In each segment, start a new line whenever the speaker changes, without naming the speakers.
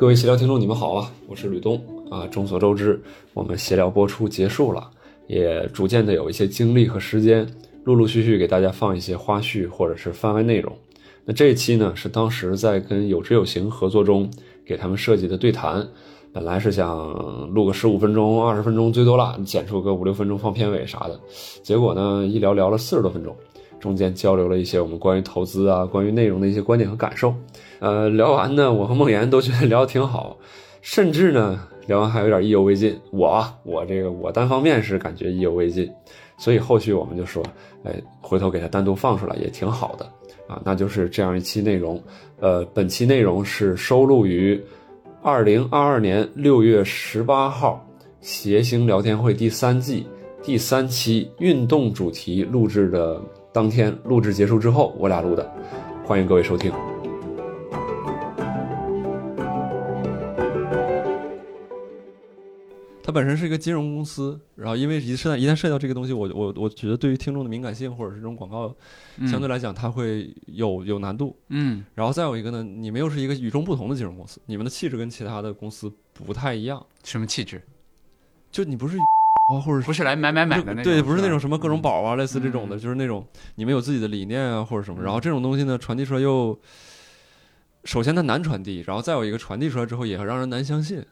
各位闲聊听众，你们好啊，我是吕东啊。众所周知，我们闲聊播出结束了，也逐渐的有一些精力和时间，陆陆续续给大家放一些花絮或者是番外内容。那这一期呢，是当时在跟有知有行合作中给他们设计的对谈，本来是想录个十五分钟、二十分钟最多了，剪出个五六分钟放片尾啥的，结果呢，一聊聊了四十多分钟。中间交流了一些我们关于投资啊、关于内容的一些观点和感受，呃，聊完呢，我和梦妍都觉得聊得挺好，甚至呢，聊完还有点意犹未尽。我我这个我单方面是感觉意犹未尽，所以后续我们就说，哎，回头给它单独放出来也挺好的啊。那就是这样一期内容，呃，本期内容是收录于二零二二年六月十八号谐星聊天会第三季第三期运动主题录制的。当天录制结束之后，我俩录的，欢迎各位收听。它本身是一个金融公司，然后因为一涉一旦涉及到这个东西，我我我觉得对于听众的敏感性或者是这种广告，相对来讲它会有有难度。
嗯，
然后再有一个呢，你们又是一个与众不同的金融公司，你们的气质跟其他的公司不太一样。
什么气质？
就你不是。或者
不是来买买买的那种，
对，不是那种什么各种宝啊，类似这种的，就是那种你们有自己的理念啊，或者什么。然后这种东西呢，传递出来又，首先它难传递，然后再有一个传递出来之后也让人难相信，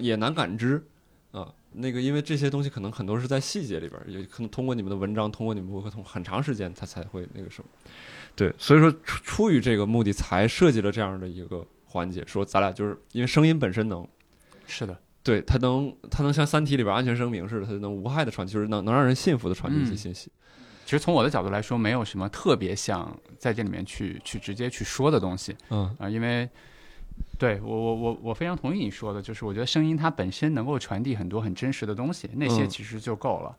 也难感知啊。那个因为这些东西可能很多是在细节里边，也可能通过你们的文章，通过你们博客，通很长时间它才会那个什么。对，所以说出出于这个目的才设计了这样的一个环节，说咱俩就是因为声音本身能，
是的。
对它能，它能像《三体》里边安全声明似的，它能无害的传，就是能能让人信服的传递一些信息。
其实从我的角度来说，没有什么特别想在这里面去去直接去说的东西。
嗯
啊，因为对我我我我非常同意你说的，就是我觉得声音它本身能够传递很多很真实的东西，那些其实就够了。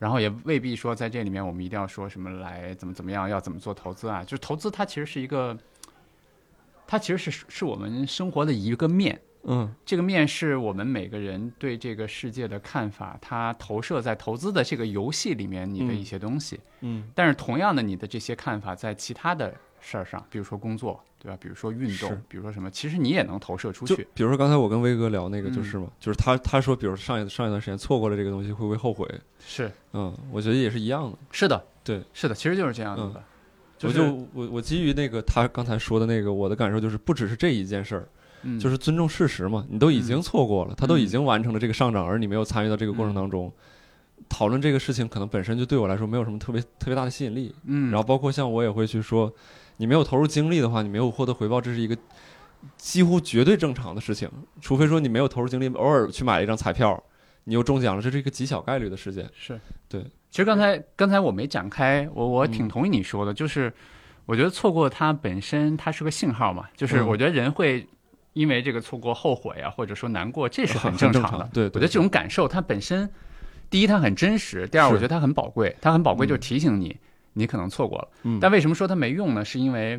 然后也未必说在这里面我们一定要说什么来怎么怎么样，要怎么做投资啊？就是投资它其实是一个，它其实是是我们生活的一个面。
嗯，
这个面是我们每个人对这个世界的看法，它投射在投资的这个游戏里面，你的一些东西。
嗯，
但是同样的，你的这些看法在其他的事儿上，比如说工作，对吧？比如说运动，比如说什么，其实你也能投射出去。
比如说刚才我跟威哥聊那个，就是嘛，就是他他说，比如上一上一段时间错过了这个东西，会不会后悔？
是，
嗯，我觉得也是一样的。
是的，
对，
是的，其实就是这样子的。
我就我我基于那个他刚才说的那个，我的感受就是，不只是这一件事儿。就是尊重事实嘛，你都已经错过了，他都已经完成了这个上涨，而你没有参与到这个过程当中，讨论这个事情可能本身就对我来说没有什么特别特别大的吸引力。
嗯，
然后包括像我也会去说，你没有投入精力的话，你没有获得回报，这是一个几乎绝对正常的事情。除非说你没有投入精力，偶尔去买了一张彩票，你又中奖了，这是一个极小概率的事件。
是
对。
其实刚才刚才我没展开，我我挺同意你说的，就是我觉得错过它本身它是个信号嘛，就是我觉得人会。因为这个错过后悔啊，或者说难过，这是
很
正
常的。对，我
觉得这种感受它本身，第一它很真实，第二我觉得它很宝贵。它很宝贵，就是提醒你，你可能错过了。
嗯。
但为什么说它没用呢？是因为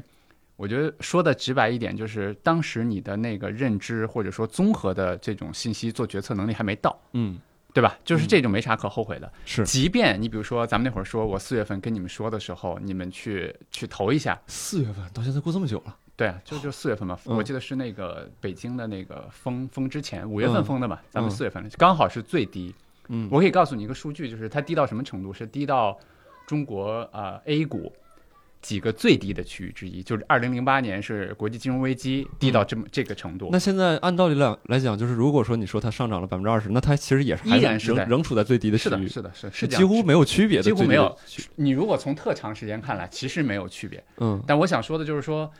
我觉得说的直白一点，就是当时你的那个认知或者说综合的这种信息做决策能力还没到。
嗯。
对吧？就是这种没啥可后悔的。
是。
即便你比如说咱们那会儿说我四月份跟你们说的时候，你们去去投一下。
四月份到现在过这么久了。
对啊，就就四月份嘛，我记得是那个北京的那个封封之前，五月份封的嘛，咱们四月份刚好是最低。
嗯，
我可以告诉你一个数据，就是它低到什么程度？是低到中国啊 A 股几个最低的区域之一，就是二零零八年是国际金融危机，低到这么这个程度。
那现在按道理来来讲，就是如果说你说它上涨了百分之二十，那它其实也是
依然是
仍处在最低的
区域，是的，是的，是
几乎没有区别的，
几乎没有。你如果从特长时间看来，其实没有区别。
嗯，
但我想说的就是说。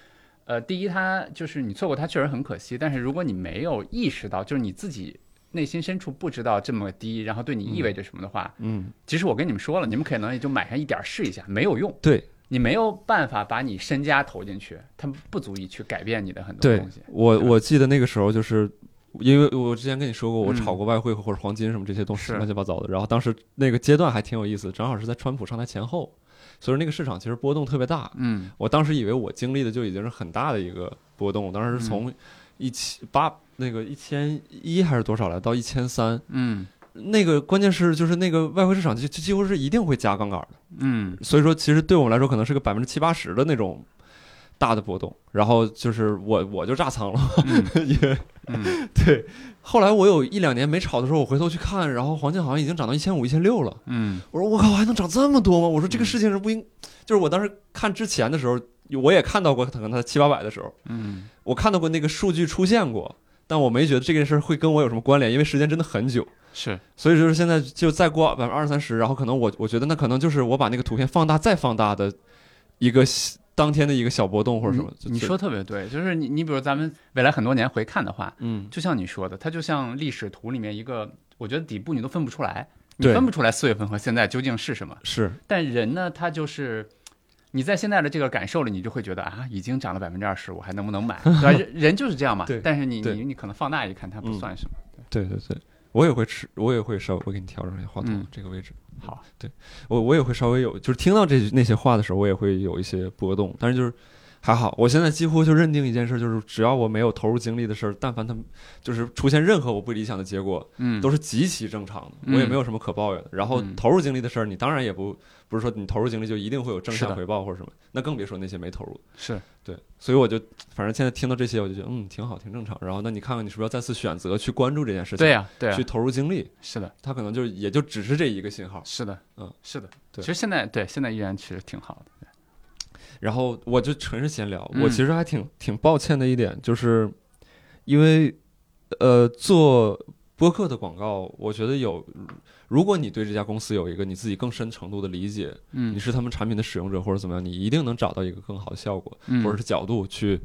呃，第一，它就是你错过它确实很可惜。但是如果你没有意识到，就是你自己内心深处不知道这么低，然后对你意味着什么的话，
嗯，
其实我跟你们说了，你们可能也就买上一点试一下，没有用。
对，
你没有办法把你身家投进去，它不足以去改变你的很多东西。
我我记得那个时候就是，因为我之前跟你说过，我炒过外汇或者黄金什么这些东西，乱七八糟的。然后当时那个阶段还挺有意思，正好是在川普上台前后。所以那个市场其实波动特别大，
嗯，
我当时以为我经历的就已经是很大的一个波动，我当时是从一千八那个一千一还是多少来到一千三，
嗯，
那个关键是就是那个外汇市场就几乎是一定会加杠杆的，
嗯，
所以说其实对我们来说可能是个百分之七八十的那种大的波动，然后就是我我就炸仓了，
嗯。
因为
嗯。
对，后来我有一两年没炒的时候，我回头去看，然后黄金好像已经涨到一千五、一千六了。
嗯
我说我靠，还能涨这么多吗？我说这个事情是不应，就是我当时看之前的时候，我也看到过可能它七八百的时候，
嗯
我看到过那个数据出现过，但我没觉得这件事会跟我有什么关联，因为时间真的很久。
是
所以就是现在就再过百分之二三十，然后可能我我觉得那可能就是我把那个图片放大再放大的一个小当天的一个小波动或者什么。
你你说特别对，就是你你比如咱们未来很多年回看的话，
嗯
就像你说的，它就像历史图里面一个，我觉得底部你都分不出来，你
对
分不出来四月份和现在究竟是什么。
是
但人呢，他就是你在现在的这个感受里，你就会觉得啊，已经涨了百分之二十，我还能不能买？对吧？人人就是这样嘛。
对
但是你你你可能放大一看，它不
嗯
算什么。
对对对，我也会吃，我也会稍微我给你调整一下话筒
嗯。
这个位置。
好，对
我我也会稍微有，就是听到这那些话的时候，我也会有一些波动，但是就是还好，我现在几乎就认定一件事，就是只要我没有投入精力的事儿，但凡他们就是出现任何我不理想的结果，
嗯，
都是极其正常的，
嗯
我也没有什么可抱怨的。然后
嗯
投入精力的事儿，你当然也不不是说你投入精力就一定会有正向回报或者什么，那更别说那些没投入的。
是
对，所以我就反正现在听到这些，我就觉得嗯挺好，挺正常。然后那你看看你是不是要再次选择去关注这件事情，
对呀、对呀、
去投入精力，
是的，
他可能就也就只是这一个信号。
是的，
嗯，
是的。
对
其实现在对现在依然其实挺好的。
然后我就纯是闲聊，
嗯。
我其实还挺挺抱歉的一点，就是因为呃做播客的广告，我觉得有，如果你对这家公司有一个你自己更深程度的理解，
嗯。
你是他们产品的使用者或者怎么样，你一定能找到一个更好的效果、
嗯。
或者是角度去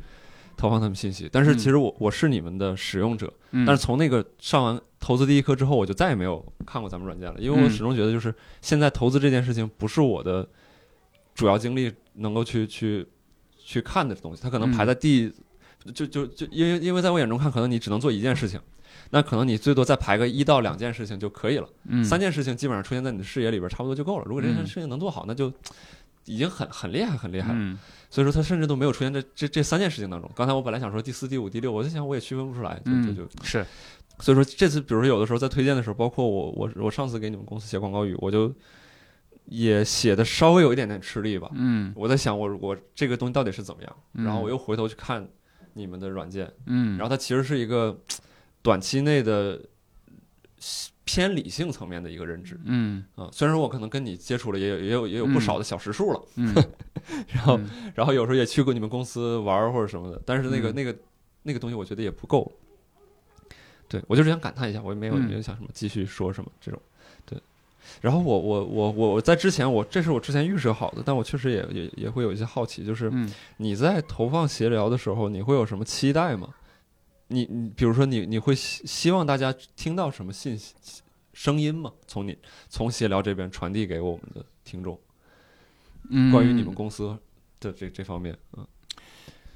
投放他们信息。但是
嗯。
其实我我是你们的使用者，
嗯。
但是从那个上完投资第一课之后，我就再也没有看过咱们软件了，因为我
嗯。
始终觉得就是现在投资这件事情不是我的主要精力能够去去去看的东西，它可能排在第、就就就因为因为在我眼中看，可能你只能做一件事情。那可能你最多再排个一到两件事情就可以了，
嗯
三件事情基本上出现在你的视野里边差不多就够了。如果这件
嗯
事情能做好，那就已经很很厉害很厉害了。
嗯
所以说它甚至都没有出现在这这三件事情当中。刚才我本来想说第四、第五、第六，我在想我也区分不出来，就就
嗯
就
是
所以说这次，比如说有的时候在推荐的时候，包括我我我上次给你们公司写广告语，我就也写的稍微有一点点吃力吧。
嗯。
我在想我我这个东西到底是怎么样，
嗯。
然后我又回头去看你们的软件，
嗯，
然后它其实是一个短期内的偏理性层面的一个认知。
嗯。
啊。虽然说我可能跟你接触了也有也有也有不少的小时数了，
嗯，
然后
嗯。
然后有时候也去过你们公司玩或者什么的，但是那个、
嗯。
那个那个东西我觉得也不够。对我就是想感叹一下，我也没有、
嗯。
没有想什么继续说什么这种。对，然后我我我我我在之前我这是我之前预设好的，但我确实也也也会有一些好奇，就是
嗯
你在投放闲聊的时候，你会有什么期待吗？你你比如说你你会希希望大家听到什么信息声音吗？从你从闲聊这边传递给我们的听众，
嗯，
关于你们公司的这这方面，嗯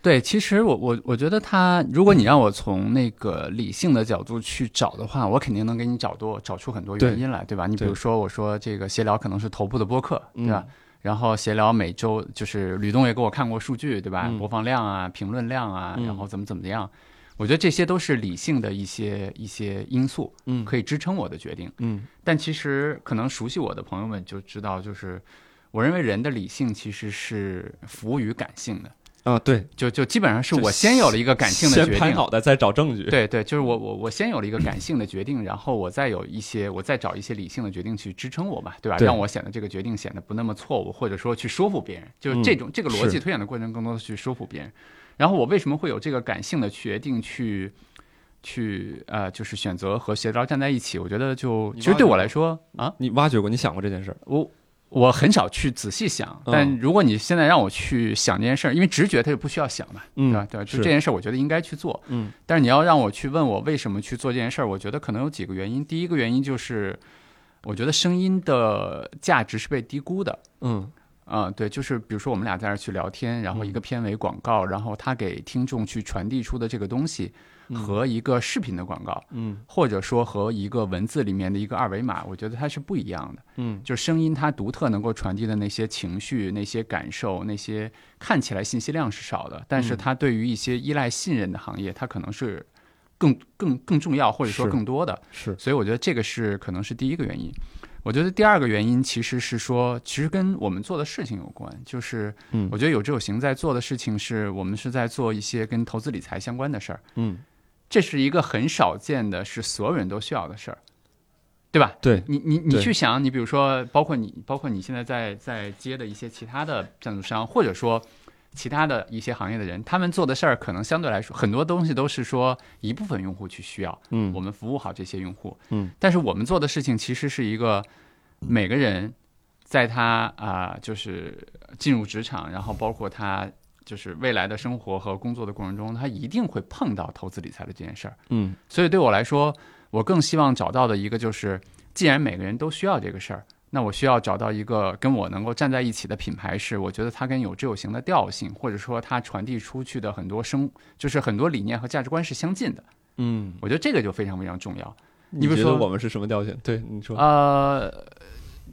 对，其实我我我觉得他，如果你让我从那个理性的角度去找的话，我肯定能给你找多找出很多原因来，对吧？你比如说，我说这个闲聊可能是头部的播客，对吧？
嗯
然后闲聊每周就是吕东也给我看过数据，对吧？
嗯
播放量啊、评论量啊，
嗯
然后怎么怎么样，我觉得这些都是理性的一些一些因素，
嗯
可以支撑我的决定。
嗯
但其实可能熟悉我的朋友们就知道，就是我认为人的理性其实是服务于感性的。
啊，对，
就就基本上是我先有了一个感性的
先
决定，
拍脑袋再找证据。，
对对，就是我我我先有了一个感性的决定，然后我再有一些我再找一些理性的决定去支撑我吧，对吧？
对
让我显得这个决定显得不那么错误，或者说去说服别人，就是这种、这个逻辑推演的过程，更多的去说服别人。然后我为什么会有这个感性的决定去去呃，就是选择和协调站在一起？我觉得就其实对我来说啊，
你挖掘过，你想过这件事儿？
我我很少去仔细想，
嗯
但如果你现在让我去想这件事儿，因为直觉它就不需要想嘛，
嗯
对吧？对吧？就这件事儿，我觉得应该去做。
嗯
但是你要让我去问我为什么去做这件事儿，我觉得可能有几个原因。第一个原因就是，我觉得声音的价值是被低估的。
嗯
啊、对，就是比如说我们俩在那儿去聊天，然后一个片尾广告，然后他给听众去传递出的这个东西，和一个视频的广告，
嗯
或者说和一个文字里面的一个二维码，我觉得它是不一样的。
嗯
就声音它独特能够传递的那些情绪、那些感受、那些看起来信息量是少的，但是
嗯
它对于一些依赖信任的行业，它可能是更更更重要或者说更多的。
是
所以我觉得这个是可能是第一个原因。我觉得第二个原因其实是说，其实跟我们做的事情有关。就是，
嗯
我觉得有志有行在做的事情是我们是在做一些跟投资理财相关的事儿。
嗯，
这是一个很少见的，是所有人都需要的事儿，对吧？
对，
你你你去想，你比如说，包括你，包括你现在在在接的一些其他的赞助商，或者说其他的一些行业的人，他们做的事儿可能相对来说很多东西都是说一部分用户去需要，
嗯。
我们服务好这些用户，
嗯，
但是我们做的事情其实是一个每个人在他啊、就是进入职场，然后包括他就是未来的生活和工作的过程中，他一定会碰到投资理财的这件事儿。
嗯
所以对我来说，我更希望找到的一个就是，既然每个人都需要这个事儿，那我需要找到一个跟我能够站在一起的品牌，是我觉得它跟有志有行的调性，或者说它传递出去的很多生，就是很多理念和价值观是相近的。
嗯，
我觉得这个就非常非常重要。
你
比如说
我们是什么调性？对，你说，
呃，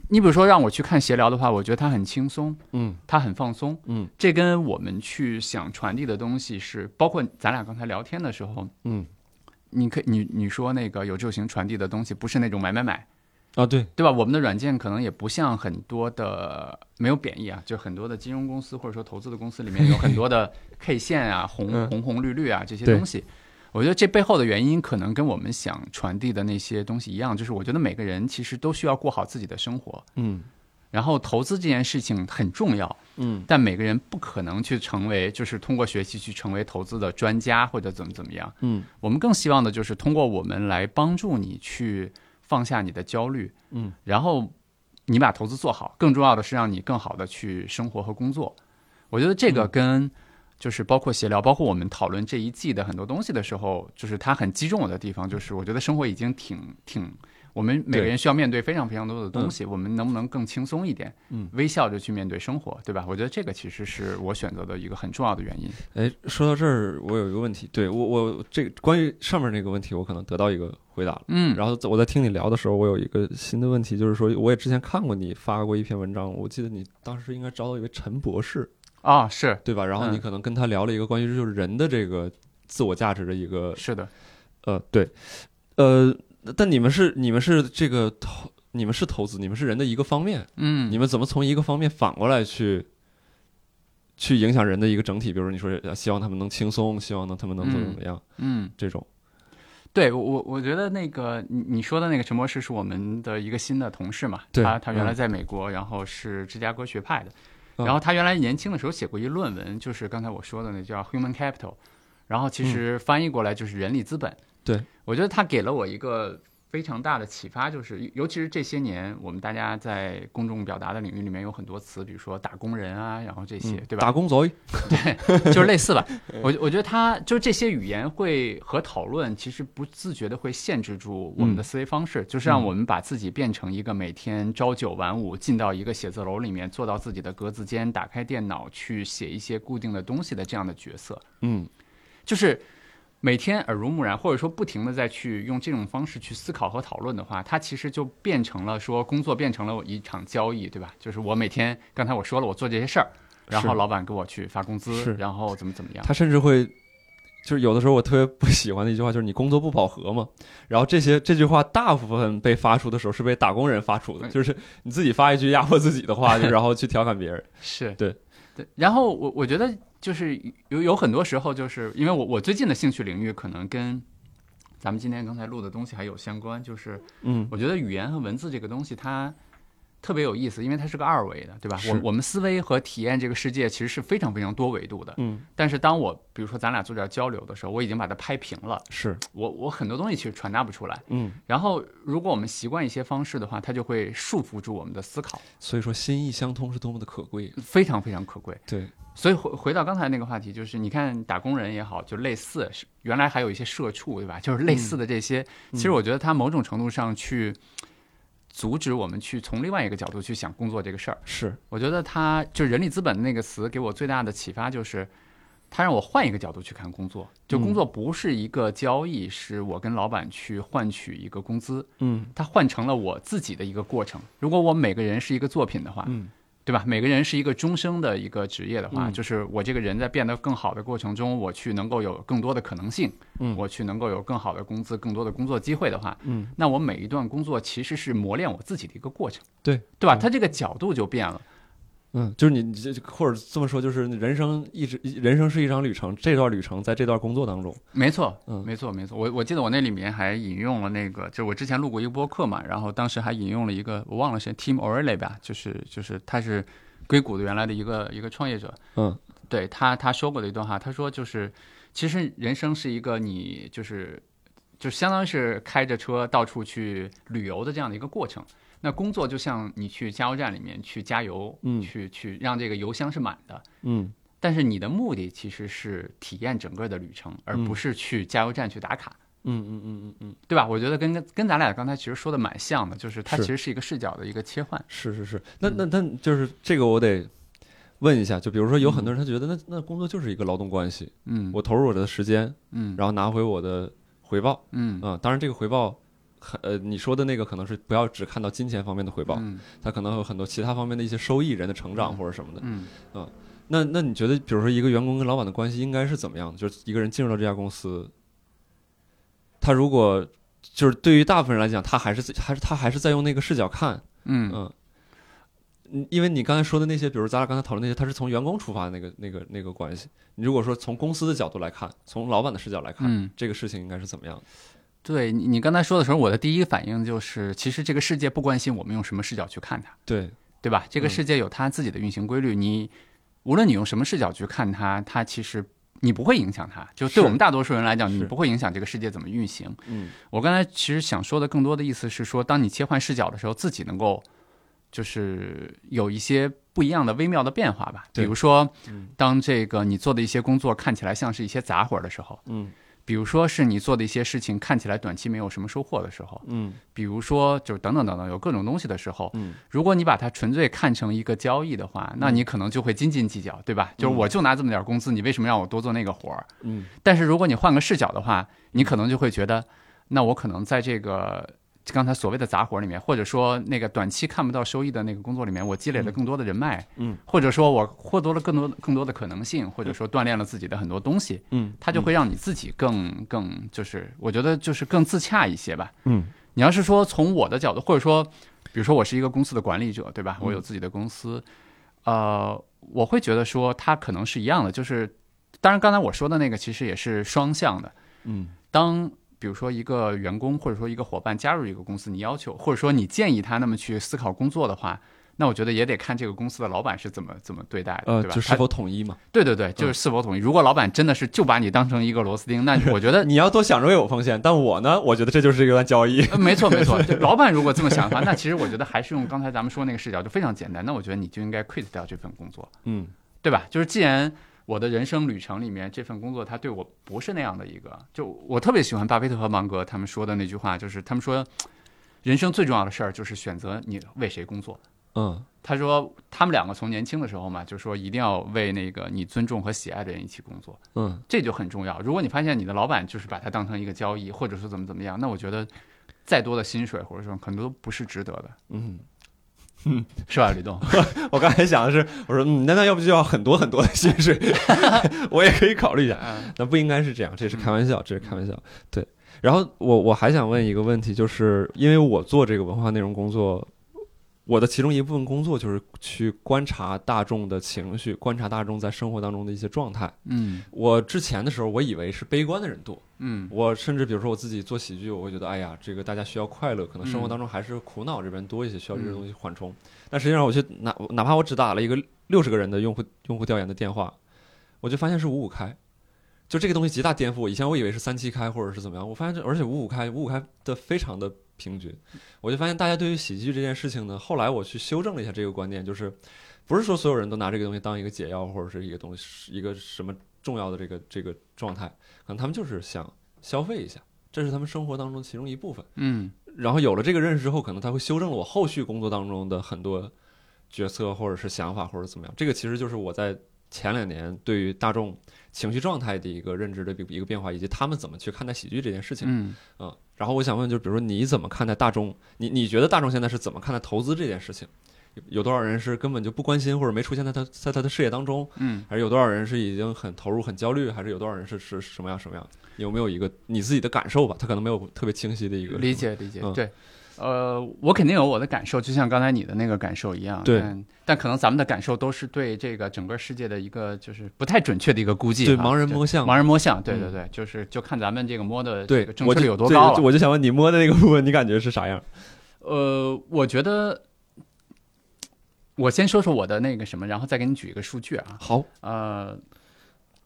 你比如说让我去看闲聊的话，我觉得它很轻松，
嗯
它很放松。
嗯
这跟我们去想传递的东西是，包括咱俩刚才聊天的时候，
嗯，
你可你你说那个有志有行传递的东西不是那种买买买，
啊，对，
对吧？我们的软件可能也不像很多的没有贬义啊，就很多的金融公司或者说投资的公司里面有很多的 K 线啊、红
嗯
红红绿绿啊这些东西。我觉得这背后的原因可能跟我们想传递的那些东西一样，就是我觉得每个人其实都需要过好自己的生活，
嗯
然后投资这件事情很重要，
嗯
但每个人不可能去成为就是通过学习去成为投资的专家或者怎么怎么样。
嗯
我们更希望的就是通过我们来帮助你去放下你的焦虑，
嗯，
然后你把投资做好。更重要的是让你更好的去生活和工作。我觉得这个跟就是包括闲聊，包括我们讨论这一季的很多东西的时候，就是它很击中我的地方，就是我觉得生活已经挺挺。我们每个人需要面对非常非常多的东西，我们能不能更轻松一点？
嗯，
微笑着去面对生活，对吧？我觉得这个其实是我选择的一个很重要的原因。
哎，说到这儿，我有一个问题，对我我这关于上面那个问题，我可能得到一个回答了。
嗯，
然后我在听你聊的时候，我有一个新的问题，就是说，我也之前看过你发过一篇文章，我记得你当时应该找到一位陈博士，
啊，是。
对吧？然后你
嗯
可能跟他聊了一个关于就是人的这个自我价值的一个
是的，
呃，对，呃，但你们是你们是这个投，你们是投资，你们是人的一个方面，
嗯，
你们怎么从一个方面反过来去去影响人的一个整体？比如说你说呃希望他们能轻松，希望能他们能怎么怎么样，
嗯，
这种，
对我我我觉得那个你你说的那个陈博士是我们的一个新的同事嘛，他他原来
嗯
在美国，然后是芝加哥学派的，
嗯
然后他原来年轻的时候写过一论文，就是刚才我说的那叫 Human Capital，然后其实翻译过来就是人力资本。
嗯对，
我觉得他给了我一个非常大的启发，就是尤其是这些年我们大家在公众表达的领域里面有很多词，比如说打工人啊，然后这些，对吧？
打工走，
就是类似吧。我我觉得他就这些语言会和讨论，其实不自觉的会限制住我们的思维方式，就是让我们把自己变成一个每天朝九晚五进到一个写字楼里面，坐到自己的格子间，打开电脑去写一些固定的东西的这样的角色，
嗯
就是。每天耳濡目染，或者说不停的再去用这种方式去思考和讨论的话，它其实就变成了说工作变成了一场交易，对吧？就是我每天刚才我说了，我做这些事儿，然后老板给我去发工资，然后怎么怎么样。
他甚至会。就是有的时候我特别不喜欢的一句话，就是你工作不饱和嘛。然后这些这句话大部分被发出的时候是被打工人发出的，就是你自己发一句压迫自己的话，就 然后去调侃别人。
是
对
对，然后我我觉得就是有有很多时候，就是因为我我最近的兴趣领域可能跟咱们今天刚才录的东西还有相关，就是
嗯。
我觉得语言和文字这个东西它特别有意思，因为它是个二维的，对吧？我我们思维和体验这个世界其实是非常非常多维度的，
嗯，
但是当我比如说咱俩做点交流的时候，我已经把它拍平了，
是
我我很多东西其实传达不出来。
嗯，
然后如果我们习惯一些方式的话，它就会束缚住我们的思考，
所以说心意相通是多么的可贵。
非常非常可贵。
对，
所以回回到刚才那个话题，就是你看打工人也好，就类似是原来还有一些社畜，对吧？就是类似的这些，其实我觉得它某种程度上去阻止我们去从另外一个角度去想工作这个事儿。
是
我觉得他就人力资本那个词给我最大的启发就是，他让我换一个角度去看工作。就工作不是一个交易，是我跟老板去换取一个工资，
嗯
它换成了我自己的一个过程。如果我每个人是一个作品的话，
嗯
对吧？每个人是一个终生的一个职业的话，
嗯
就是我这个人在变得更好的过程中，我去能够有更多的可能性，
嗯
我去能够有更好的工资、更多的工作机会的话，
嗯，
那我每一段工作其实是磨练我自己的一个过程，
对
对吧？
嗯
它这个角度就变了。
嗯，就是你你这或者这么说，就是人生一直人生是一场旅程，这段旅程在这段工作当中，
没错，
嗯
没错，没错。我我记得我那里面还引用了那个，就是我之前录过一个播客嘛，然后当时还引用了一个我忘了谁，Tim O'Reilly 吧，就是就是他是硅谷的原来的一个一个创业者，
嗯
对他他说过的一段话，他说就是其实人生是一个你就是就相当于是开着车到处去旅游的这样的一个过程。那工作就像你去加油站里面去加油，
嗯
去去让这个油箱是满的，
嗯
但是你的目的其实是体验整个的旅程，而不是去加油站去打卡。
嗯嗯嗯嗯嗯，
对吧？我觉得跟跟跟咱俩刚才其实说的蛮像的，就是它其实是一个视角的一个切换。
是是是，那那那就是这个我得问一下，就比如说有很多人他觉得那那工作就是一个劳动关系，
嗯，
我投入我的时间，
嗯
然后拿回我的回报，
嗯
啊，当然这个回报。很呃，你说的那个可能是不要只看到金钱方面的回报，
嗯
它可能有很多其他方面的一些收益、人的成长或者什么的。
嗯
那那你觉得，比如说一个员工跟老板的关系应该是怎么样的？就是一个人进入到这家公司，他如果就是对于大部分人来讲，他还是还是他还是在用那个视角看，
嗯
嗯，嗯因为你刚才说的那些，比如咱俩刚才讨论那些，他是从员工出发的那个那个那个关系。你如果说从公司的角度来看，从老板的视角来看，
嗯，
这个事情应该是怎么样的？
对你你刚才说的时候，我的第一个反应就是，其实这个世界不关心我们用什么视角去看它，
对，
对吧？这个
嗯
世界有它自己的运行规律，你无论你用什么视角去看它，它其实你不会影响它。就对我们大多数人来讲，你不会影响这个世界怎么运行。
嗯
我刚才其实想说的更多的意思是说，当你切换视角的时候，自己能够就是有一些不一样的微妙的变化吧。比如说
嗯，
当这个你做的一些工作看起来像是一些杂活儿的时候，
嗯
比如说是你做的一些事情看起来短期没有什么收获的时候，
嗯。
比如说就是等等等等有各种东西的时候，
嗯。
如果你把它纯粹看成一个交易的话，那你可能就会斤斤计较，对吧？就是我就拿这么点工资，你为什么让我多做那个活儿？
嗯。
但是如果你换个视角的话，你可能就会觉得，那我可能在这个刚才所谓的杂活里面，或者说那个短期看不到收益的那个工作里面，我积累了更多的人脉，
嗯，
或者说我获得了更多更多的可能性，或者说锻炼了自己的很多东西，
嗯，
它就会让你自己更更就是我觉得就是更自洽一些吧。
嗯
你要是说从我的角度，或者说，比如说我是一个公司的管理者，对吧？
嗯
我有自己的公司，呃，我会觉得说它可能是一样的，就是当然刚才我说的那个其实也是双向的。
嗯
当比如说一个员工或者说一个伙伴加入一个公司，你要求或者说你建议他那么去思考工作的话，那我觉得也得看这个公司的老板是怎么怎么对待的，
呃，
对吧？
就是否统一嘛？
对对对，就是是否统一。如果老板真的是就把你当成一个螺丝钉，那我觉得
你要多想着有风险，但我呢，我觉得这就是一段交易。
呃，没错没错，就老板如果这么想的话，那其实我觉得还是用刚才咱们说那个视角就非常简单。那我觉得你就应该 quit 掉这份工作，
嗯
对吧？就是既然我的人生旅程里面这份工作它对我不是那样的一个，就我特别喜欢巴菲特和芒格他们说的那句话，就是他们说，人生最重要的事儿就是选择你为谁工作。
嗯
他说他们两个从年轻的时候嘛，就说一定要为那个你尊重和喜爱的人一起工作。
嗯
这就很重要。如果你发现你的老板就是把它当成一个交易，或者说怎么怎么样，那我觉得再多的薪水或者说可能都不是值得的，
嗯，
是吧，吕栋？
我刚才想的是，我说嗯，那那要不就要很多很多的薪水，我也可以考虑一下。
嗯
那不应该是这样，这是开玩笑，这是开玩笑。对，然后我我还想问一个问题，就是因为我做这个文化内容工作，我的其中一部分工作就是去观察大众的情绪，观察大众在生活当中的一些状态。
嗯
我之前的时候，我以为是悲观的人多，
嗯
我甚至比如说我自己做喜剧，我会觉得，哎呀，这个大家需要快乐，可能生活
嗯
当中还是苦恼这边多一些，需要这些
嗯
东西缓冲。但实际上，我去哪哪怕我只打了一个六十个人的用户用户调研的电话，我就发现是五五开，就这个东西极大颠覆我。以前我以为是三七开或者是怎么样，我发现这而且五五开五五开的非常的平均，我就发现大家对于喜剧这件事情呢，后来我去修正了一下这个观念，就是不是说所有人都拿这个东西当一个解药或者是一个东西一个什么重要的这个这个状态，可能他们就是想消费一下，这是他们生活当中其中一部分。
嗯
然后有了这个认识之后，可能他会修正了我后续工作当中的很多决策或者是想法或者怎么样。这个其实就是我在前两年对于大众情绪状态的一个认知的一个变化，以及他们怎么去看待喜剧这件事情。
嗯
嗯，然后我想问，就是比如说你怎么看待大众？你你觉得大众现在是怎么看待投资这件事情？有有多少人是根本就不关心或者没出现在他在他的视野当中，
嗯，
还是有多少人是已经很投入、很焦虑，还是有多少人是是什么样什么样？有没有一个你自己的感受吧？他可能没有特别清晰的一个
理。解理解，
嗯
对。呃，我肯定有我的感受，就像刚才你的那个感受一样。
对
但，但可能咱们的感受都是对这个整个世界的一个就是不太准确的一个估计
对，盲人摸象。
盲人摸象，对
嗯
对对，就是就看咱们这个摸的
对
这个，正确率有多高
我就想问你摸的那个部分，你感觉是啥样？
呃，我觉得，我先说说我的那个什么，然后再给你举一个数据啊。
好，
呃，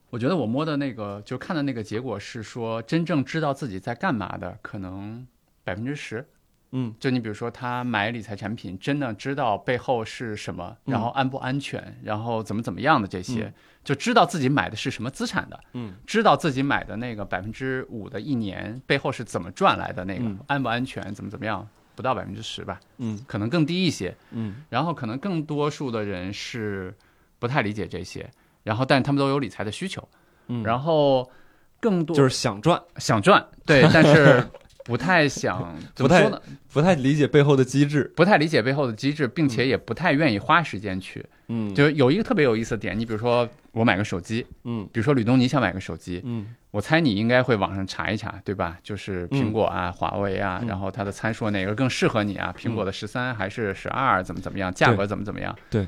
我觉得我摸的那个，就看的那个结果是说，真正知道自己在干嘛的，可能百分之十。
嗯。
就你比如说，他买理财产品，真的知道背后是什么，
嗯。
然后安不安全，然后怎么怎么样的这些，
嗯。
就知道自己买的是什么资产的，
嗯。
知道自己买的那个百分之五的一年背后是怎么赚来的那个、
嗯。
安不安全，怎么怎么样，不到百分之十吧，
嗯。
可能更低一些。
嗯。
然后可能更多数的人是不太理解这些，然后但他们都有理财的需求，
嗯，
然后更多
就是想赚，
想赚，对，但是不太想怎么
不太
说呢？
不太理解背后的机制。
不太理解背后的机制，并且也不太愿意花时间去。
嗯，
就是有一个特别有意思的点，你比如说我买个手机，
嗯
比如说吕东你想买个手机，
嗯
我猜你应该会网上查一查，对吧？就是苹果啊、华为啊，
嗯
然后它的参数哪个更适合你啊？苹果的十三还是十二，怎么怎么样？价格怎么怎么样？
对。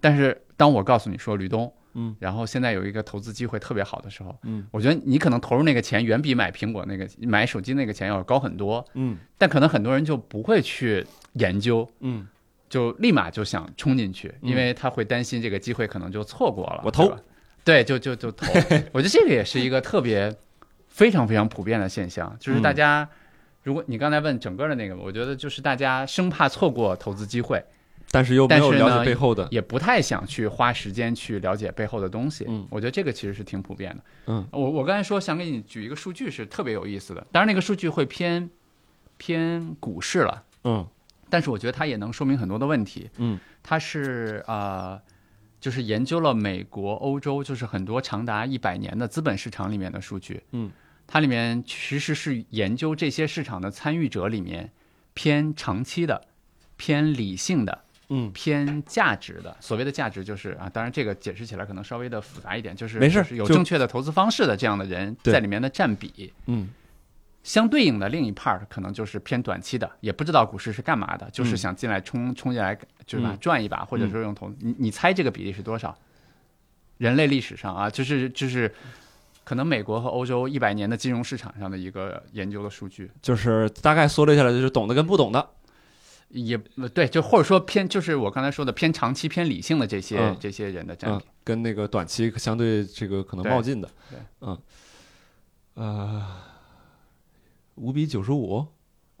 但是当我告诉你说吕东，
嗯。
然后现在有一个投资机会特别好的时候，
嗯。
我觉得你可能投入那个钱远比买苹果那个买手机那个钱要高很多，
嗯。
但可能很多人就不会去研究，
嗯，
就立马就想冲进去，
嗯。
因为他会担心这个机会可能就错过了。
我投。
对，就就就投。我觉得这个也是一个特别非常非常普遍的现象，就是大家，如果你刚才问整个的那个，我觉得就是大家生怕错过投资机会，
但是又没有了解背后的。
也不太想去花时间去了解背后的东西。
嗯
我觉得这个其实是挺普遍的。
嗯，
我我刚才说想给你举一个数据是特别有意思的，当然那个数据会偏偏股市了。
嗯
但是我觉得它也能说明很多的问题。
嗯，
它是呃，就是研究了美国、欧洲，就是很多长达一百年的资本市场里面的数据。
嗯，
它里面其实是研究这些市场的参与者里面偏长期的、偏理性的、
嗯
偏价值的。所谓的价值就是啊，当然这个解释起来可能稍微的复杂一点，就是
没事
有正确的投资方式的这样的人在里面的占比。
嗯
相对应的另一 part 可能就是偏短期的，也不知道股市是干嘛的，就是
嗯
想进来冲冲进来，就是赚一把，或者说用投，你你猜这个比例是多少？人类历史上啊，就是就是，可能美国和欧洲一百年的金融市场上的一个研究的数据，
就是大概缩略下来，就是懂的跟不懂的。
也呃对，就或者说偏就是我刚才说的偏长期、偏理性的这些、
嗯
这些人的占
嗯
比。，
跟那个短期相对这个可能冒进的，
对
嗯，呃，五比九十五，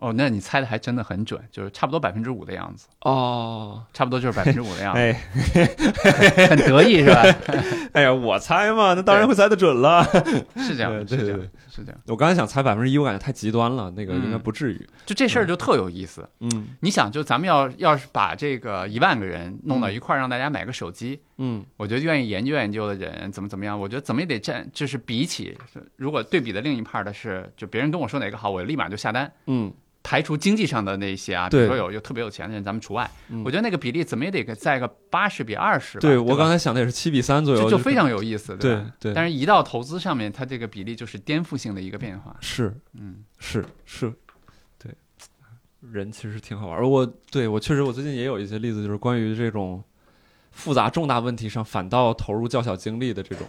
哦，那你猜的还真的很准，就是差不多百分之五的样子，
哦，
差不多就是百分之五的样子，
哎，
很得意是吧？
哎呀，我猜嘛，那当然会猜的准了。
是这样，是这样，是这样。
我刚才想猜百分之一，我感觉太极端了，那个应该
嗯
不至于。
就这事儿就特有意思。
嗯
你想，就咱们要要是把这个一万个人弄到一块儿，让大家买个手机，
嗯
我觉得愿意研究研究的人怎么怎么样，我觉得怎么也得占，就是比起如果对比的另一 part 的是，就别人跟我说哪个好，我立马就下单。
嗯
排除经济上的那些啊，比
对
如说有有特别有钱的人，咱们除外。
嗯
我觉得那个比例怎么也得个在个八十比二十吧。
对
对
我刚才想的也是七比三左右，
这就非常有意思，
对
吧？
对
但是，一到投资上面，它这个比例就是颠覆性的一个变化。
是
嗯，
是是，对，人其实挺好玩儿。我对我确实，我最近也有一些例子，就是关于这种复杂重大问题上反倒投入较小精力的这种。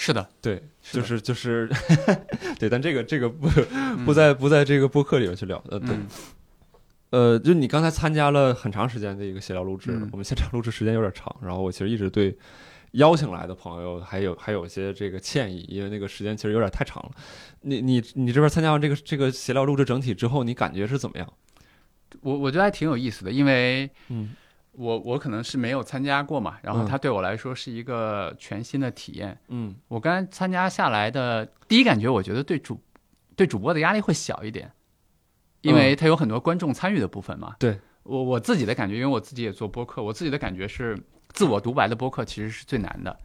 是的，
对，
是
就是就是，对，但这个这个不
嗯
不在不在这个播客里面去聊。呃，对，
嗯
呃，就你刚才参加了很长时间的一个闲聊录制，
嗯
我们现场录制时间有点长，然后我其实一直对邀请来的朋友还有还有一些这个歉意，因为那个时间其实有点太长了。你你你这边参加完这个这个闲聊录制整体之后，你感觉是怎么样？
我我觉得还挺有意思的，因为
嗯
我我可能是没有参加过嘛，然后
嗯
它对我来说是一个全新的体验。
嗯
我刚才参加下来的第一感觉，我觉得对主对主播的压力会小一点，因为它有很多观众参与的部分嘛。
对
我我自己的感觉，因为我自己也做播客，我自己的感觉是自我独白的播客其实是最难的，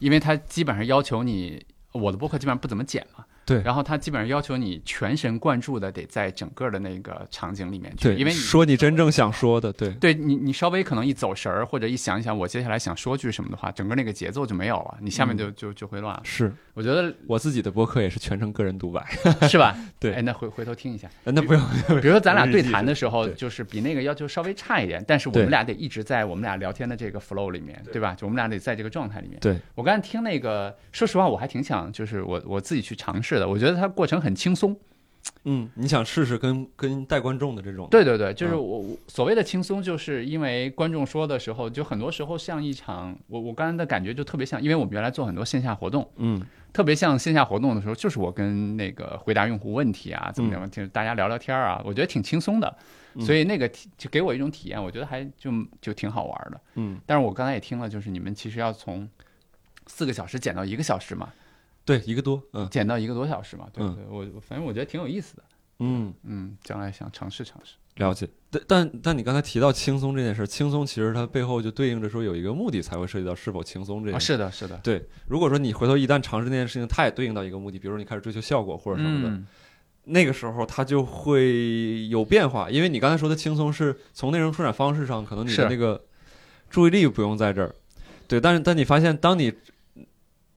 因为它基本上要求你，我的播客基本上不怎么剪嘛，
对
然后他基本上要求你全神贯注的得在整个的那个场景里面去，
对，
因为你
说你真正想说的，对，
对你，你稍微可能一走神儿，或者一想一想我接下来想说句什么的话，整个那个节奏就没有了，你下面就、就就会乱了。
是
我觉得
我自己的播客也是全程个人独白，
是吧？
对
哎，那回回头听一下。
呃那 不用，
比如说咱俩对谈的时候，就是比那个要求稍微差一点，但是我们俩得一直在我们俩聊天的这个 flow 里面，对吧？就我们俩得在这个状态里面。
对，
我刚才听那个，说实话，我还挺想，就是我我自己去尝试的。我觉得它过程很轻松。
嗯，你想试试跟跟带观众的这种，
对对对，就是
嗯
我我所谓的轻松，就是因为观众说的时候，就很多时候像一场，我我刚才的感觉就特别像，因为我们原来做很多线下活动，
嗯
特别像线下活动的时候，就是我跟那个回答用户问题啊，怎么怎么，就是大家聊聊天啊，我觉得挺轻松的，
嗯
所以那个体就给我一种体验，我觉得还就就挺好玩的。
嗯，
但是我刚才也听了，就是你们其实要从四个小时减到一个小时嘛，
对，一个多，嗯
减到一个多小时嘛，对
嗯
对，我我反正我觉得挺有意思的，
嗯，
嗯，将来想尝试尝试。
了解。但但但你刚才提到轻松这件事儿，轻松其实它背后就对应着说有一个目的才会涉及到是否轻松这
啊，
件事。
是的，是的，
对，如果说你回头一旦尝试那件事情，它也对应到一个目的，比如说你开始追求效果或者什么的，
嗯，
那个时候它就会有变化。因为你刚才说的轻松是从内容生产方式上，可能你的那个注意力不用在这儿，对。但是但你发现，当你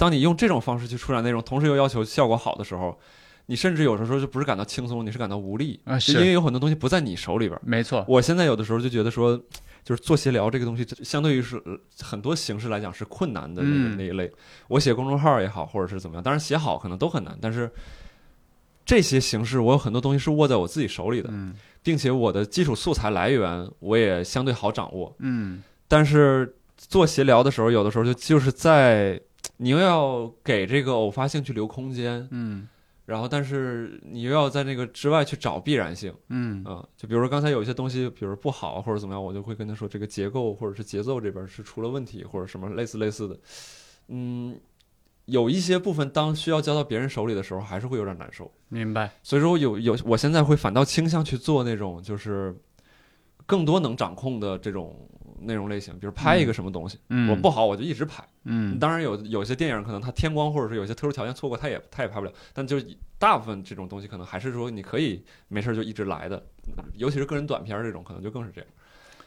当你用这种方式去出产内容，同时又要求效果好的时候，你甚至有的时候就不是感到轻松，你是感到无力
啊
是因为有很多东西不在你手里边儿。
没错，
我现在有的时候就觉得说，就是做协聊这个东西，相对于是呃很多形式来讲是困难的那个、
嗯
那一类。我写公众号也好，或者是怎么样，当然写好可能都很难，但是这些形式我有很多东西是握在我自己手里的，
嗯
并且我的基础素材来源我也相对好掌握。
嗯，
但是做闲聊的时候，有的时候就就是在你又要给这个偶发性去留空间，
嗯
然后但是你又要在那个之外去找必然性。
嗯
啊，就比如说刚才有一些东西，比如不好或者怎么样，我就会跟他说这个结构或者是节奏这边是出了问题，或者什么类似类似的。嗯，有一些部分当需要交到别人手里的时候，还是会有点难受。
明白，
所以说有有，我现在会反倒倾向去做那种就是更多能掌控的这种内容类型，比如拍一个什么东西，
嗯，
我不好我就一直拍。
嗯，
当然有有些电影可能它天光或者是有些特殊条件错过，它也它也拍不了。但就是大部分这种东西，可能还是说你可以没事就一直来的，尤其是个人短片儿这种，可能就更是这样。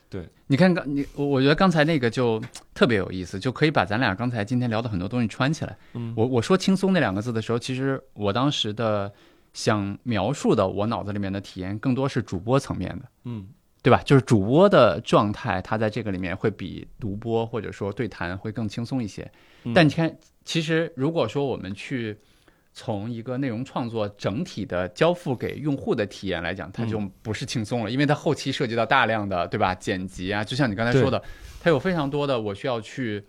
对你看刚你我我觉得刚才那个就特别有意思，就可以把咱俩刚才今天聊的很多东西串起来。
嗯
我我说轻松那两个字的时候，其实我当时的想描述的我脑子里面的体验，更多是主播层面的。
嗯
对吧？就是主播的状态，他在这个里面会比独播或者说对谈会更轻松一些。
嗯
但你看，其实如果说我们去从一个内容创作整体的交付给用户的体验来讲，它就不是轻松了，因为它后期涉及到大量的对吧剪辑啊，就像你刚才说的，它有非常多的我需要去。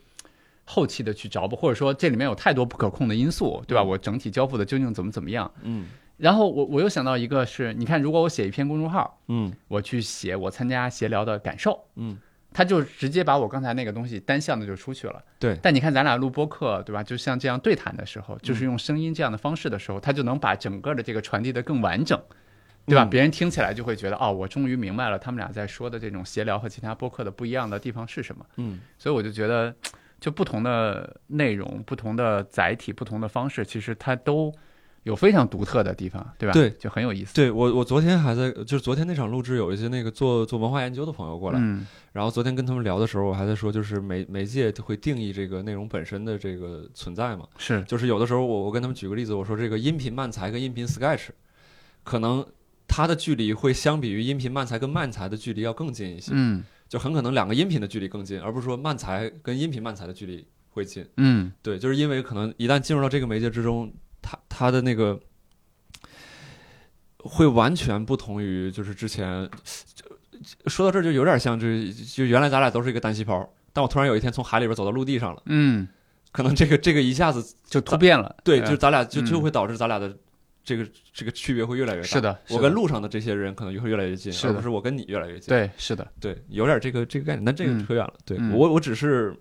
后期的去着补，或者说这里面有太多不可控的因素，对吧？我整体交付的究竟怎么怎么样？
嗯
然后我我又想到一个是，你看，如果我写一篇公众号，
嗯
我去写我参加协聊的感受，
嗯，
他就直接把我刚才那个东西单向的就出去了。
对，
但你看咱俩录播客，对吧？就像这样对谈的时候，就是用声音这样的方式的时候，他就能把整个的这个传递的更完整，对吧？
嗯
别人听起来就会觉得，哦，我终于明白了他们俩在说的这种协聊和其他播客的不一样的地方是什么。
嗯
所以我就觉得，就不同的内容、不同的载体、不同的方式，其实它都有非常独特的地方，对吧？
对
就很有意思。
对我我昨天还在，就是昨天那场录制，有一些那个做做文化研究的朋友过来，
嗯
然后昨天跟他们聊的时候，我还在说，就是媒媒介会定义这个内容本身的这个存在嘛，
是，
就是有的时候我我跟他们举个例子，我说这个音频漫才跟音频 sketch，可能它的距离会相比于音频漫才跟漫才的距离要更近一些，
嗯
就很可能两个音频的距离更近，而不是说漫才跟音频漫才的距离会近。
嗯
对，就是因为可能一旦进入到这个媒介之中，它它的那个会完全不同于就是之前。就说到这儿就有点像，就是就原来咱俩都是一个单细胞，但我突然有一天从海里边走到陆地上了，
嗯，
可能这个这个一下子
就突变了。
对，
呃
就是咱俩就
嗯
就会导致咱俩的这个这个区别会越来越大。
是的是
我跟路上的这些人可能就会越来越近，而不是我跟你越来越近。
对，是的，
对，有点这个这个概念，但这个
嗯
扯远了。对
嗯
我我只是，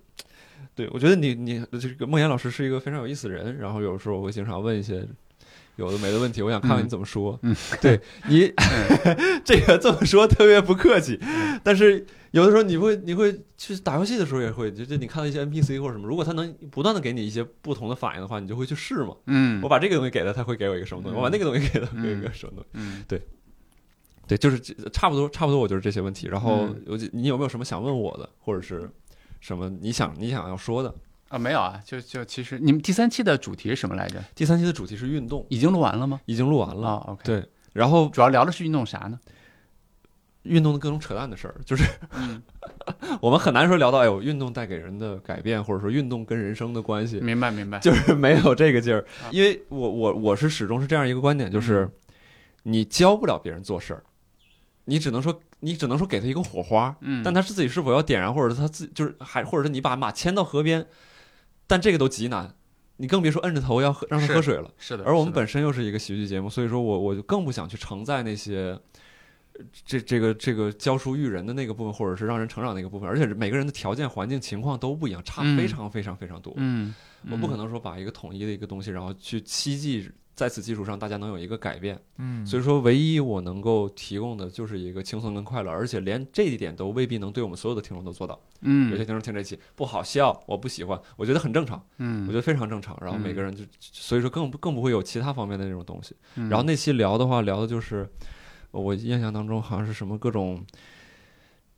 对我觉得你你这个梦岩老师是一个非常有意思的人，然后有时候我会经常问一些有的没的问题，我想看看你怎么说。
嗯，
对你 这个这么说特别不客气，但是有的时候你会你会去打游戏的时候也会，就就你看到一些 NPC 或者什么，如果他能不断的给你一些不同的反应的话，你就会去试嘛。
嗯
我把这个东西给他，他会给我一个什么东西；
嗯
我把那个东西给他，给我一个什么东西。
嗯
对，对就是这差不多，差不多，我就是这些问题。然后
嗯
有你有没有什么想问我的，或者是什么你想你想要说的？
啊没有啊，就就其实你们第三期的主题是什么来着？
第三期的主题是运动，
已经录完了吗？
已经录完了。
啊，OK，
对，然后
主要聊的是运动啥呢？
运动的各种扯淡的事儿，就是
嗯，
我们很难说聊到哎呦运动带给人的改变，或者说运动跟人生的关系，
明白明白，
就是 没有这个劲儿
啊。
因为我我我是始终是这样一个观点，就是
嗯
你教不了别人做事儿，你只能说你只能说给他一个火花，
嗯，
但他是自己是否要点燃，或者是他自己就是还或者是你把马牵到河边，但这个都极难，你更别说摁着头要喝让他喝水了。
是的，
而我们本身又是一个喜剧节目，所以说我我就更不想去承载那些。呃这这个这个教书育人的那个部分，或者是让人成长那个部分，而且每个人的条件、环境、情况都不一样，差
嗯
非常非常非常多。
嗯，
我不可
能，
能说把一个统一的一个东西，然后去期冀在此基础上大家能有一个改变。
嗯，
所以说，唯一我能够提供的就是一个轻松跟快乐，而且连这一点都未必能对我们所有的听众都做到。嗯有些
嗯
听众听这期不好笑，我不喜欢，我觉得很正常，嗯我
嗯
觉，得非常正常。然后每个人就，所以说更不更不会有其他方面的那种东西。
嗯
然后那期聊的话，聊的就是我印象当中好像是什么各种。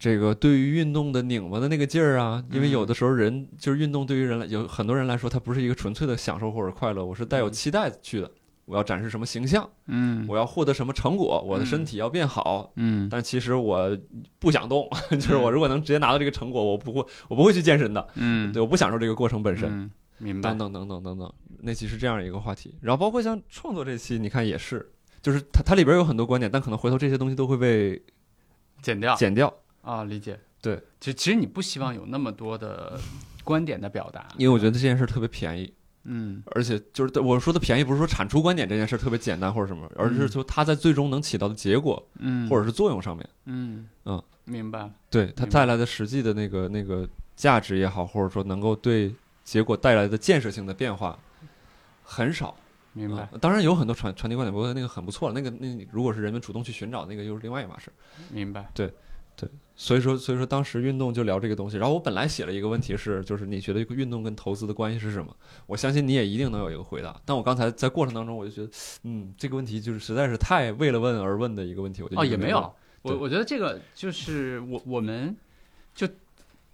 这个对于运动的拧巴的那个劲儿啊，因为有的时候人就是运动对于人来有很多人来说，它不是一个纯粹的享受或者快乐，我是带有
嗯
期待去的。我要展示什么形象，
嗯
我要获得什么成果，我的身体要变好。
嗯
但其实我不想动，就是我如果能直接拿到这个成果，我不会，我不会去健身的。
嗯，
对，我不享受这个过程本身。
嗯，明白
等，等等等等等，那期是这样一个话题。然后包括像创作这期，你看也是，就是它它里边有很多观点，但可能回头这些东西都会被
剪掉
剪掉，
啊，理解。
对，
其实其实你不希望有那么多的观点的表达，
因为我觉得这件事特别便宜。
嗯。
而且就是我说的便宜，不是说产出观点这件事特别简单或者什么，而是说它在最终能起到的结果
嗯，
或者是作用上面，
嗯。
嗯，
明白。了，
对它带来的实际的那个那个价值也好，或者说能够对结果带来的建设性的变化很少。
明白。
嗯当然有很多传传递观点，不过那个很不错了。那个那如果是人们主动去寻找，那个又是另外一码事。
明白，
所以说，所以说当时运动就聊这个东西。然后我本来写了一个问题是，就是你觉得运动跟投资的关系是什么？我相信你也一定能有一个回答。但我刚才在过程当中，我就觉得，嗯，这个问题就是实在是太为了问而问的一个问题。我就
哦，也没有我我觉得这个就是我我们就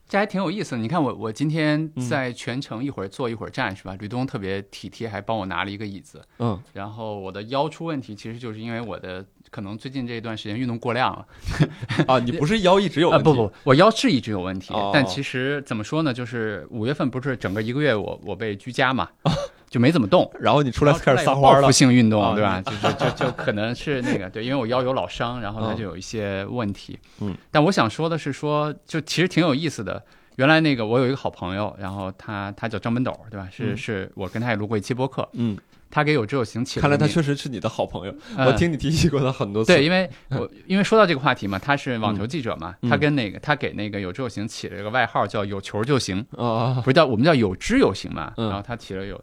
这还挺有意思的。你看我我今天
嗯
在全程一会儿坐一会儿站是吧？吕东特别体贴，还帮我拿了一个椅子。
嗯
然后我的腰出问题，其实就是因为我的可能最近这一段时间运动过量了。
啊，你不是腰一直有
啊，
问题？
不不，我腰是一直有问题，
哦
但其实怎么说呢？就是五月份不是整个一个月我我被居家嘛，就没怎么动。
然后你出来开始撒欢了
报复。性运动，
啊
对吧？就是就就可能是那个对，因为我腰有老伤，然后它
嗯
就有一些问题。
嗯，
但我想说的是说，就其实挺有意思的。原来那个我有一个好朋友，然后他他叫张本斗，对吧？是
嗯
是我跟他也录过一期播客，
嗯，
他给有志有行起了
看来他确实是你的好朋友。
嗯
我听你提起过他很多次。
对，因为我 因为说到这个话题嘛，他是网球记者嘛，
嗯
他跟那个他给那个有志有行起了一个外号叫有球就行，
啊，
不是叫我们叫有知有行嘛，
嗯
然后他起了有，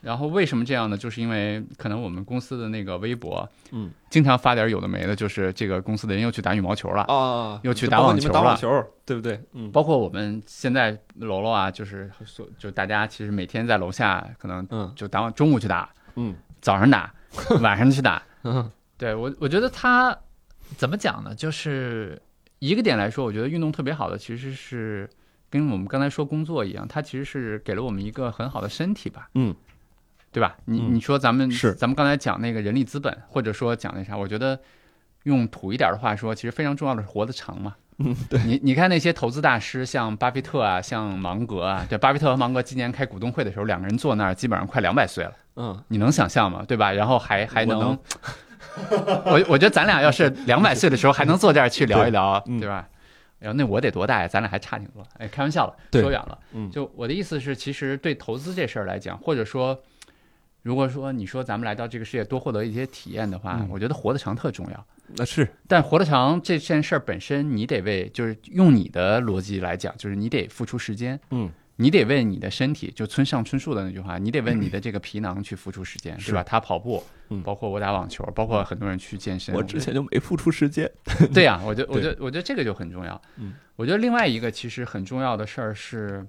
然后为什么这样呢？就是因为可能我们公司的那个微博，
嗯，
经常发点有的没的，就是这个公司的人又去打羽毛球了，
啊，
又去打网球了
打网球，对不对？嗯
包括我们现在楼楼啊，就是所就大家其实每天在楼下可能
嗯
就打中午去打，
嗯
早上打，晚上去打，
嗯
对我我觉得他怎么讲呢？就是一个点来说，我觉得运动特别好的其实是。跟我们刚才说工作一样，它其实是给了我们一个很好的身体吧。
嗯，
对吧？你
嗯
你说咱们
是
咱们刚才讲那个人力资本，或者说讲那啥，我觉得用土一点的话说，其实非常重要的是活得长嘛。
嗯，对，
你你看那些投资大师，像巴菲特啊，像芒格啊，对，巴菲特和芒格今年开股东会的时候，两个人坐那儿，基本上快两百岁了，
嗯，
你能想象吗？对吧？然后还还能，
我能
我我觉得咱俩要是两百岁的时候还能坐这儿去聊一聊，
嗯
对吧？然后那我得多大呀？咱俩还差挺多。哎，开玩笑了，说远了。
嗯
就我的意思是，其实对投资这事儿来讲，或者说，如果说你说咱们来到这个世界多获得一些体验的话，
嗯
我觉得活得长特重要。
那是
但活得长这件事儿本身，你得为就是用你的逻辑来讲，就是你得付出时间。
嗯，
你得为你的身体，就村上春树的那句话，你得为你的这个皮囊去付出时间，
是
对吧？他跑步
嗯，
包括我打网球，包括很多人去健身。
我之前就没付出时间。
对呀、我觉得，我觉得，我觉得这个就很重要。
嗯，
我觉得另外一个其实很重要的事儿是，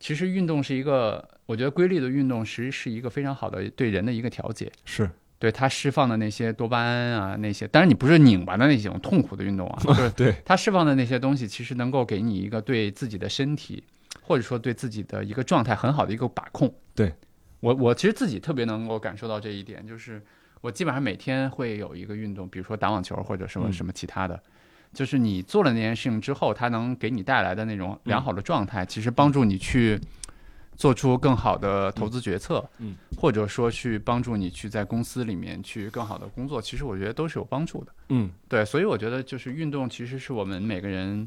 其实运动是一个，我觉得规律的运动其实是一个非常好的对人的一个调节。
是，
对它释放的那些多巴胺啊，那些当然你不是拧巴的那种痛苦的运动啊，就是
对，
它释放的那些东西，其实能够给你一个对自己的身体或者说对自己的一个状态很好的一个把控。
对
我，我其实自己特别能够感受到这一点，就是我基本上每天会有一个运动，比如说打网球或者什么
嗯
什么其他的。就是你做了那件事情之后，它能给你带来的那种良好的状态，其实帮助你去做出更好的投资决策，
嗯，
或者说去帮助你去在公司里面去更好的工作，其实我觉得都是有帮助的。
嗯，
对，所以我觉得就是运动其实是我们每个人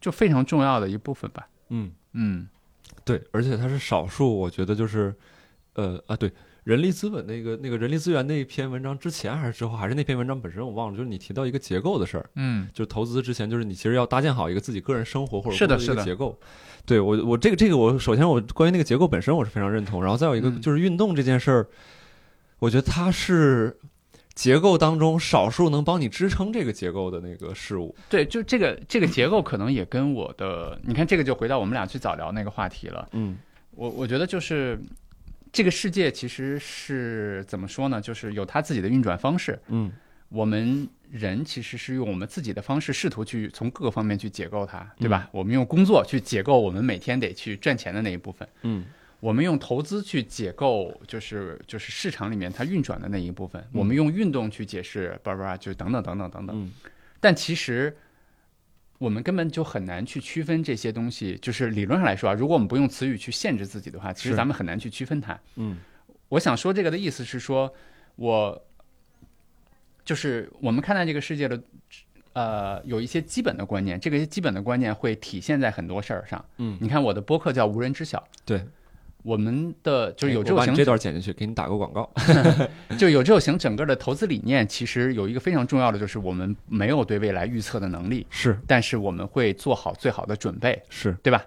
就非常重要的一部分吧。
嗯，
嗯。
对，而且它是少数，我觉得就是，呃啊，对，人力资本那个那个人力资源那一篇文章之前还是之后，还是那篇文章本身我忘了，就是你提到一个结构的事儿，
嗯
就是投资之前，就是你其实要搭建好一个自己个人生活或者
是的
工作一个
是的
结构。对我我这个这个我首先我关于那个结构本身我是非常认同，然后再有一个
嗯
就是运动这件事儿，我觉得它是结构当中少数能帮你支撑这个结构的那个事物。
对，就这个这个结构可能也跟我的，你看这个就回到我们俩最早聊那个话题了。
嗯
我我觉得就是这个世界其实是怎么说呢？就是有它自己的运转方式。
嗯
我们人其实是用我们自己的方式，试图去从各个方面去解构它，对吧？我们用工作去解构我们每天得去赚钱的那一部分，
嗯
我们用投资去解构，就是就是市场里面它运转的那一部分，
嗯
我们用运动去解释，叭叭叭，就等等等等等等。
嗯
但其实我们根本就很难去区分这些东西。就是理论上来说啊，如果我们不用词语去限制自己的话，其实咱们很难去区分它。
嗯
我想说这个的意思是说，我就是我们看待这个世界的，呃，有一些基本的观念，这个基本的观念会体现在很多事儿上。
嗯，
你看我的播客叫无人知晓，
对，
我们的就是有这种型
这段剪进去，给你打个广告。
就有这种型整个的投资理念，其实有一个非常重要的，就是我们没有对未来预测的能力，
是
但是我们会做好最好的准备，
是，
对吧？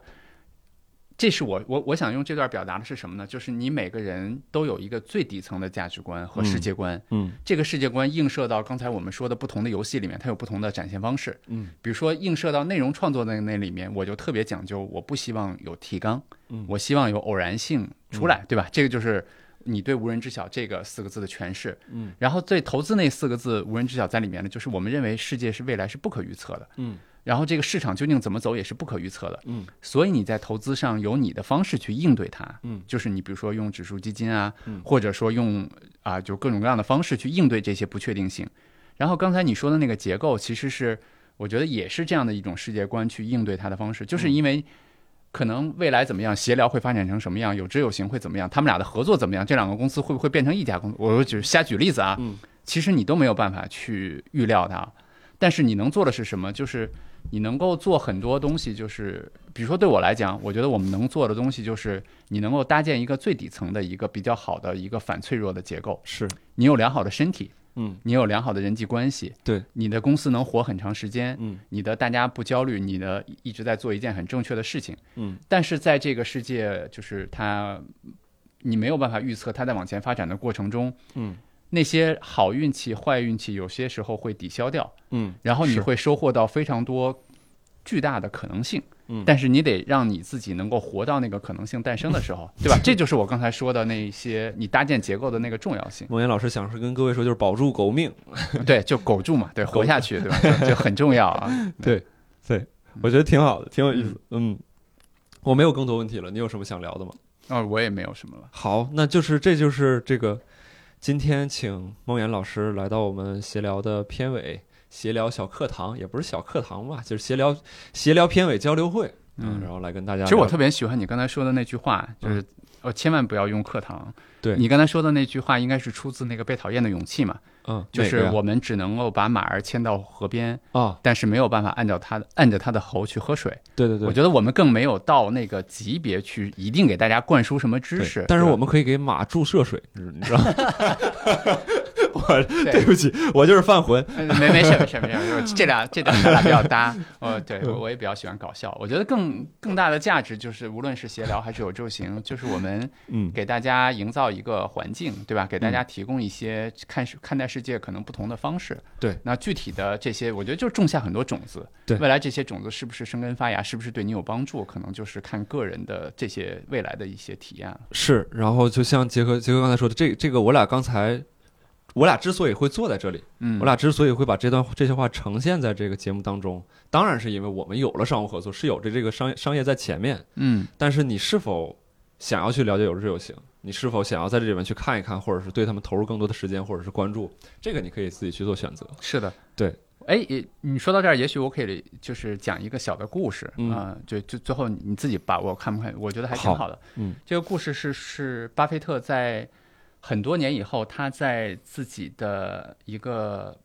这是我我我想用这段表达的是什么呢？就是你每个人都有一个最底层的价值观和世界观，
嗯
这个世界观映射到刚才我们说的不同的游戏里面，它有不同的展现方式。
嗯，
比如说映射到内容创作的那里面，我就特别讲究，我不希望有提纲，
嗯
我希望有偶然性出来，对吧？这个就是你对无人知晓这个四个字的诠释。
嗯，
然后对投资那四个字无人知晓在里面呢，就是我们认为世界是未来是不可预测的。
嗯
然后这个市场究竟怎么走也是不可预测的，
嗯。
所以你在投资上有你的方式去应对它，
嗯。
就是你比如说用指数基金啊，
嗯。
或者说用啊就各种各样的方式去应对这些不确定性。然后刚才你说的那个结构，其实是我觉得也是这样的一种世界观去应对它的方式，
嗯。
就是因为可能未来怎么样，协聊会发展成什么样，有知有行会怎么样，他们俩的合作怎么样，这两个公司会不会变成一家公司？我就是瞎举例子啊，
嗯。
其实你都没有办法去预料它，但是你能做的是什么？就是你能够做很多东西，就是比如说对我来讲，我觉得我们能做的东西就是你能够搭建一个最底层的一个比较好的一个反脆弱的结构。
是，
你有良好的身体，
嗯。
你有良好的人际关系，
对，
你的公司能活很长时间，
嗯。
你的大家不焦虑，你的一直在做一件很正确的事情。
嗯。
但是在这个世界，就是它，你没有办法预测它在往前发展的过程中，
嗯
那些好运气、坏运气有些时候会抵消掉，
嗯
然后你会收获到非常多巨大的可能性。
嗯
但是你得让你自己能够活到那个可能性诞生的时候，对吧？这就是我刚才说的那一些你搭建结构的那个重要性。
孟岩老师想是跟各位说，就是保住狗命。
对，就苟住嘛，对，活下去，对吧？就就很重要啊。
对对，我觉得挺好的，挺有意思。嗯，我没有更多问题了，你有什么想聊的吗？
哦，我也没有什么了。
好，那就是这就是这个今天请孟岩老师来到我们闲聊的片尾，闲聊小课堂，也不是小课堂吧，就是闲聊闲聊片尾交流会。
嗯
然后来跟大家。
其实我特别喜欢你刚才说的那句话，就是呃，千万不要用课堂。
对
你刚才说的那句话，应该是出自那个《被讨厌的勇气》嘛，
嗯，
就是我们只能够把马儿牵到河边，
啊，
但是没有办法按照它的按着它的喉去喝水。
对对对，
我觉得我们更没有到那个级别去一定给大家灌输什么知识。
但是我们可以给马注射水，你知道吗？我对不起，我就是犯浑。
没没事没事没事，这俩这俩咱俩比较搭。呃，对我我也比较喜欢搞笑。我觉得更更大的价值就是，无论是闲聊还是有周行，就是我们嗯给大家营造一个环境，对吧？给大家提供一些看世看待世界可能不同的方式。
对，
那具体的这些，我觉得就种下很多种子。
对，
未来这些种子是不是生根发芽，是不是对你有帮助，可能就是看个人的这些未来的一些体验了。
是，然后就像杰克杰克刚才说的，这这个我俩刚才。我俩之所以会坐在这里，
嗯，
我俩之所以会把这段这些话呈现在这个节目当中，当然是因为我们有了商务合作，是有着这个商业商业在前面，
嗯。
但是你是否想要去了解有志有行？你是否想要在这里面去看一看，或者是对他们投入更多的时间，或者是关注？这个你可以自己去做选择。
是的，
对。
哎，你说到这儿，也许我可以就是讲一个小的故事啊，就就最后你自己把握看不看？我觉得还挺好的。
嗯，
这个故事是是巴菲特在。很多年以后，他在自己的一个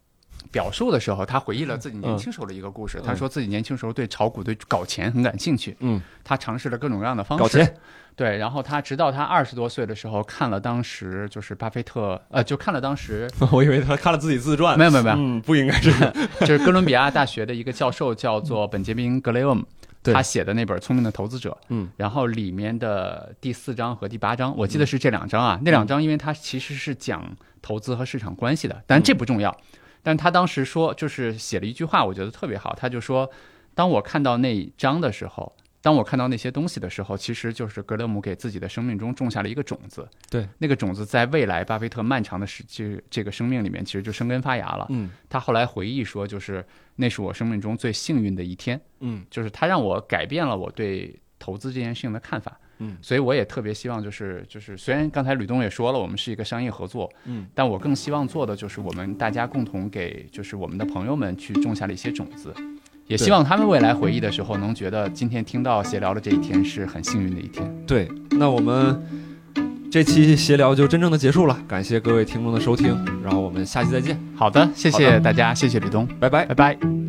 表述的时候，他回忆了自己年轻时候的一个故事。他说自己年轻时候对炒股、对搞钱很感兴趣。
嗯，
他尝试了各种各样的方式
搞钱。
对，然后他直到他二十多岁的时候，看了当时就是巴菲特，呃，就看了当时。
我以为他看了自己自传。
没有没有没有，
嗯，不应该是，
就是哥伦比亚大学的一个教授叫做本杰明·格雷厄姆。他写的那本《聪明的投资者》，
嗯，
然后里面的第四章和第八章，我记得是这两章啊。那两章，因为它其实是讲投资和市场关系的，但这不重要。但他当时说，就是写了一句话，我觉得特别好。他就说：“当我看到那一章的时候。”当我看到那些东西的时候，其实就是格勒姆给自己的生命中种下了一个种子。
对，
那个种子在未来巴菲特漫长的时这这个生命里面，其实就生根发芽了。
嗯，
他后来回忆说，就是那是我生命中最幸运的一天。
嗯，
就是他让我改变了我对投资这件事情的看法。
嗯，
所以我也特别希望，就是就是虽然刚才吕东也说了，我们是一个商业合作。
嗯，
但我更希望做的就是我们大家共同给就是我们的朋友们去种下了一些种子。也希望他们未来回忆的时候，能觉得今天听到闲聊的这一天是很幸运的一天。
对，那我们这期闲聊就真正的结束了，感谢各位听众的收听，然后我们下期再见。
好的，谢谢大家，谢谢吕东，
拜拜，
拜拜。
好。